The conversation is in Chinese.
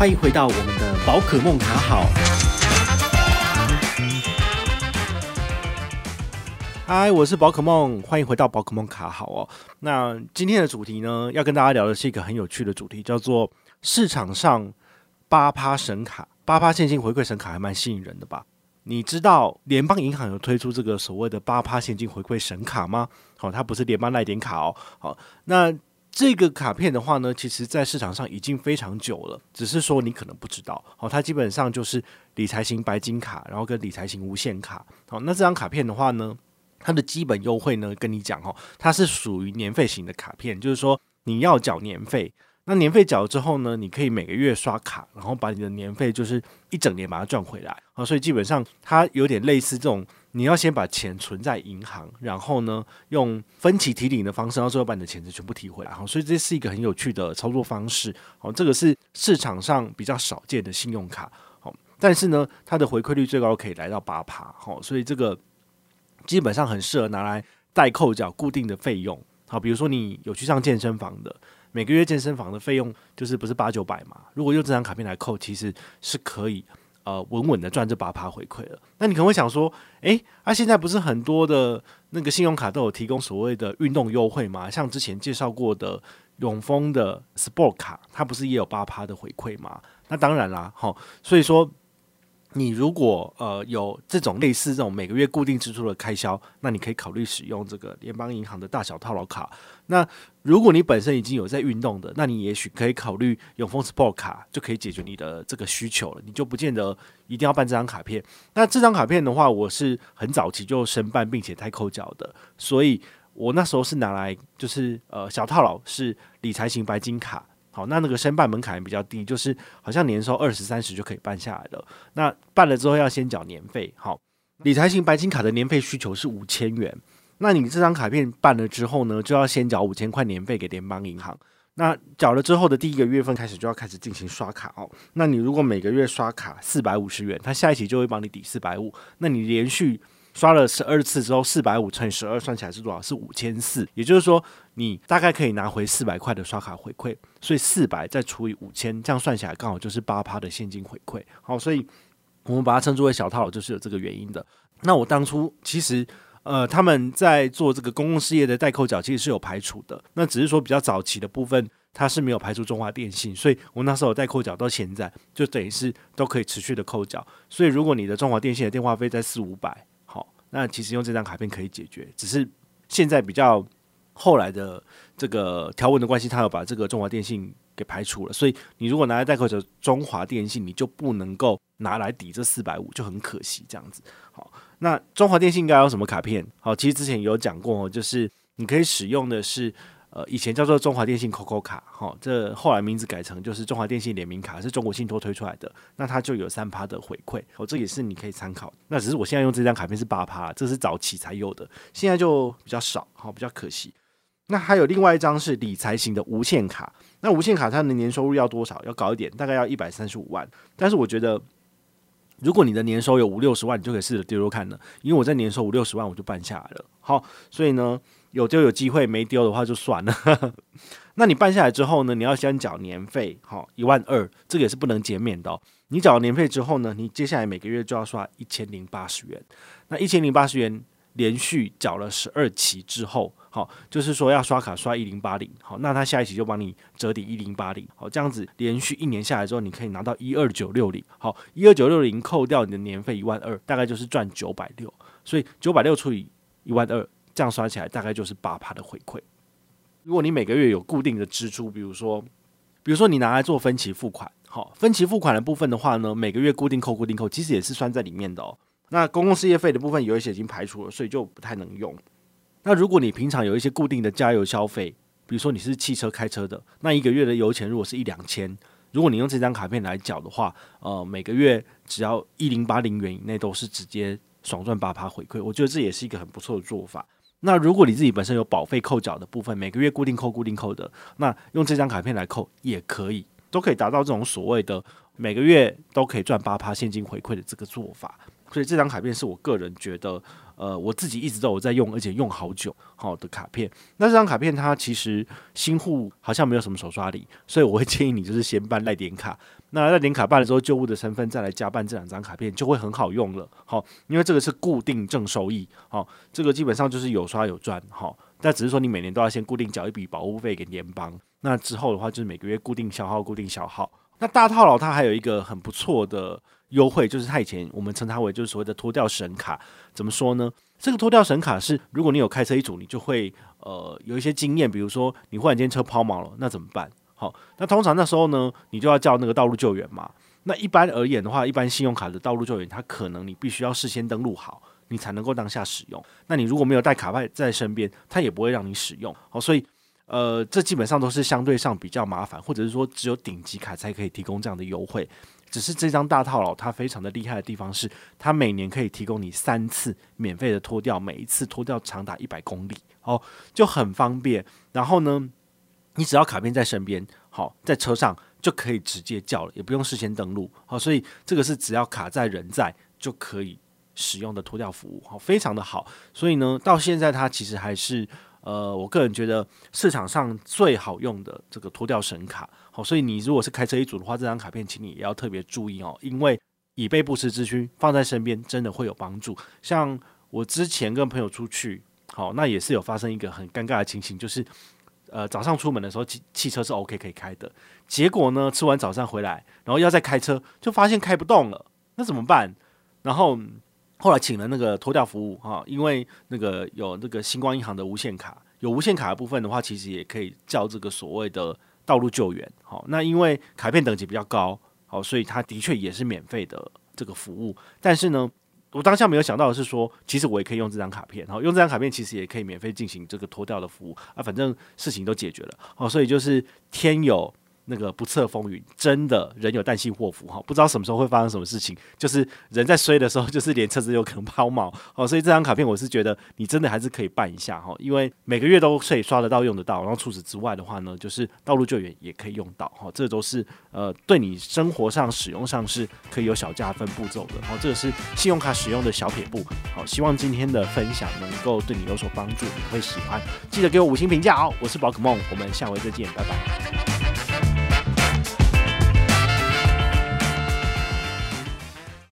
欢迎回到我们的宝可梦卡好。嗨，我是宝可梦，欢迎回到宝可梦卡好哦。那今天的主题呢，要跟大家聊的是一个很有趣的主题，叫做市场上八趴神卡、八趴现金回馈神卡，还蛮吸引人的吧？你知道联邦银行有推出这个所谓的八趴现金回馈神卡吗？好，它不是联邦赖点卡哦。好，那。这个卡片的话呢，其实在市场上已经非常久了，只是说你可能不知道。好，它基本上就是理财型白金卡，然后跟理财型无限卡。好，那这张卡片的话呢，它的基本优惠呢，跟你讲哦，它是属于年费型的卡片，就是说你要缴年费。那年费缴了之后呢，你可以每个月刷卡，然后把你的年费就是一整年把它赚回来。好，所以基本上它有点类似这种。你要先把钱存在银行，然后呢，用分期提领的方式，然后最后把你的钱全部提回来。好，所以这是一个很有趣的操作方式。好，这个是市场上比较少见的信用卡。好，但是呢，它的回馈率最高可以来到八趴。好，所以这个基本上很适合拿来代扣缴固定的费用。好，比如说你有去上健身房的，每个月健身房的费用就是不是八九百嘛？如果用这张卡片来扣，其实是可以。呃，稳稳的赚这八趴回馈了。那你可能会想说，诶，啊，现在不是很多的那个信用卡都有提供所谓的运动优惠吗？像之前介绍过的永丰的 Sport 卡，它不是也有八趴的回馈吗？那当然啦，齁，所以说。你如果呃有这种类似这种每个月固定支出的开销，那你可以考虑使用这个联邦银行的大小套牢卡。那如果你本身已经有在运动的，那你也许可以考虑永丰 Sport 卡，就可以解决你的这个需求了。你就不见得一定要办这张卡片。那这张卡片的话，我是很早期就申办并且太扣缴的，所以我那时候是拿来就是呃小套牢是理财型白金卡。好，那那个申办门槛也比较低，就是好像年收二十三十就可以办下来了。那办了之后要先缴年费。好，理财型白金卡的年费需求是五千元。那你这张卡片办了之后呢，就要先缴五千块年费给联邦银行。那缴了之后的第一个月份开始就要开始进行刷卡哦。那你如果每个月刷卡四百五十元，他下一期就会帮你抵四百五。那你连续刷了十二次之后，四百五乘以十二算起来是多少？是五千四。也就是说，你大概可以拿回四百块的刷卡回馈。所以四百再除以五千，这样算起来刚好就是八趴的现金回馈。好，所以我们把它称之为小套，就是有这个原因的。那我当初其实呃，他们在做这个公共事业的代扣缴，其实是有排除的。那只是说比较早期的部分，它是没有排除中华电信。所以我那时候代扣缴到现在，就等于是都可以持续的扣缴。所以如果你的中华电信的电话费在四五百。那其实用这张卡片可以解决，只是现在比较后来的这个条文的关系，他有把这个中华电信给排除了，所以你如果拿来代扣者中华电信，你就不能够拿来抵这四百五，就很可惜这样子。好，那中华电信应该有什么卡片？好，其实之前有讲过，就是你可以使用的是。呃，以前叫做中华电信 COCO 卡，哈，这后来名字改成就是中华电信联名卡，是中国信托推出来的，那它就有三趴的回馈，哦，这也是你可以参考。那只是我现在用这张卡片是八趴，这是早期才有的，现在就比较少，好，比较可惜。那还有另外一张是理财型的无限卡，那无限卡它的年收入要多少？要高一点，大概要一百三十五万。但是我觉得，如果你的年收有五六十万，你就可以试着丢丢看了，因为我在年收五六十万我就办下来了。好，所以呢。有就有机会，没丢的话就算了。那你办下来之后呢？你要先缴年费，好，一万二，这个也是不能减免的。你缴了年费之后呢，你接下来每个月就要刷一千零八十元。那一千零八十元连续缴了十二期之后，好，就是说要刷卡刷一零八零，好，那他下一期就帮你折抵一零八零，好，这样子连续一年下来之后，你可以拿到一二九六零，好，一二九六零扣掉你的年费一万二，大概就是赚九百六，所以九百六除以一万二。这样刷起来大概就是八趴的回馈。如果你每个月有固定的支出，比如说，比如说你拿来做分期付款，好，分期付款的部分的话呢，每个月固定扣固定扣，其实也是算在里面的哦。那公共事业费的部分有一些已经排除了，所以就不太能用。那如果你平常有一些固定的加油消费，比如说你是汽车开车的，那一个月的油钱如果是一两千，如果你用这张卡片来缴的话，呃，每个月只要一零八零元以内都是直接爽赚八趴回馈。我觉得这也是一个很不错的做法。那如果你自己本身有保费扣缴的部分，每个月固定扣固定扣的，那用这张卡片来扣也可以，都可以达到这种所谓的每个月都可以赚八趴现金回馈的这个做法。所以这张卡片是我个人觉得，呃，我自己一直都有在用，而且用好久好的卡片。那这张卡片它其实新户好像没有什么手刷礼，所以我会建议你就是先办赖点卡。那赖点卡办了之后，旧物的身份再来加办这两张卡片就会很好用了。好，因为这个是固定正收益，好，这个基本上就是有刷有赚，好。但只是说你每年都要先固定缴一笔保护费给联邦，那之后的话就是每个月固定消耗、固定消耗。那大套牢它还有一个很不错的。优惠就是它以前我们称它为就是所谓的脱掉神卡，怎么说呢？这个脱掉神卡是如果你有开车一族，你就会呃有一些经验，比如说你忽然间车抛锚了，那怎么办？好，那通常那时候呢，你就要叫那个道路救援嘛。那一般而言的话，一般信用卡的道路救援，它可能你必须要事先登录好，你才能够当下使用。那你如果没有带卡牌在身边，它也不会让你使用。好，所以呃，这基本上都是相对上比较麻烦，或者是说只有顶级卡才可以提供这样的优惠。只是这张大套牢，它非常的厉害的地方是，它每年可以提供你三次免费的拖吊，每一次拖吊长达一百公里，哦，就很方便。然后呢，你只要卡片在身边，好，在车上就可以直接叫了，也不用事先登录，好，所以这个是只要卡在人在就可以使用的拖吊服务，好，非常的好。所以呢，到现在它其实还是。呃，我个人觉得市场上最好用的这个脱掉神卡，好，所以你如果是开车一族的话，这张卡片请你也要特别注意哦，因为以备不时之需，放在身边真的会有帮助。像我之前跟朋友出去，好，那也是有发生一个很尴尬的情形，就是呃早上出门的时候汽汽车是 OK 可以开的，结果呢吃完早餐回来，然后要再开车，就发现开不动了，那怎么办？然后。后来请了那个拖吊服务哈，因为那个有那个星光银行的无限卡，有无限卡的部分的话，其实也可以叫这个所谓的道路救援。好，那因为卡片等级比较高，好，所以它的确也是免费的这个服务。但是呢，我当下没有想到的是说，其实我也可以用这张卡片，好，用这张卡片其实也可以免费进行这个拖吊的服务啊，反正事情都解决了。好，所以就是天有。那个不测风云，真的人有旦夕祸福哈，不知道什么时候会发生什么事情。就是人在衰的时候，就是连车子有可能抛锚哦。所以这张卡片我是觉得你真的还是可以办一下哈，因为每个月都可以刷得到、用得到。然后除此之外的话呢，就是道路救援也可以用到哈，这都是呃对你生活上使用上是可以有小加分步骤的。好，这个是信用卡使用的小撇步。好，希望今天的分享能够对你有所帮助，你会喜欢。记得给我五星评价哦。我是宝可梦，我们下回再见，拜拜。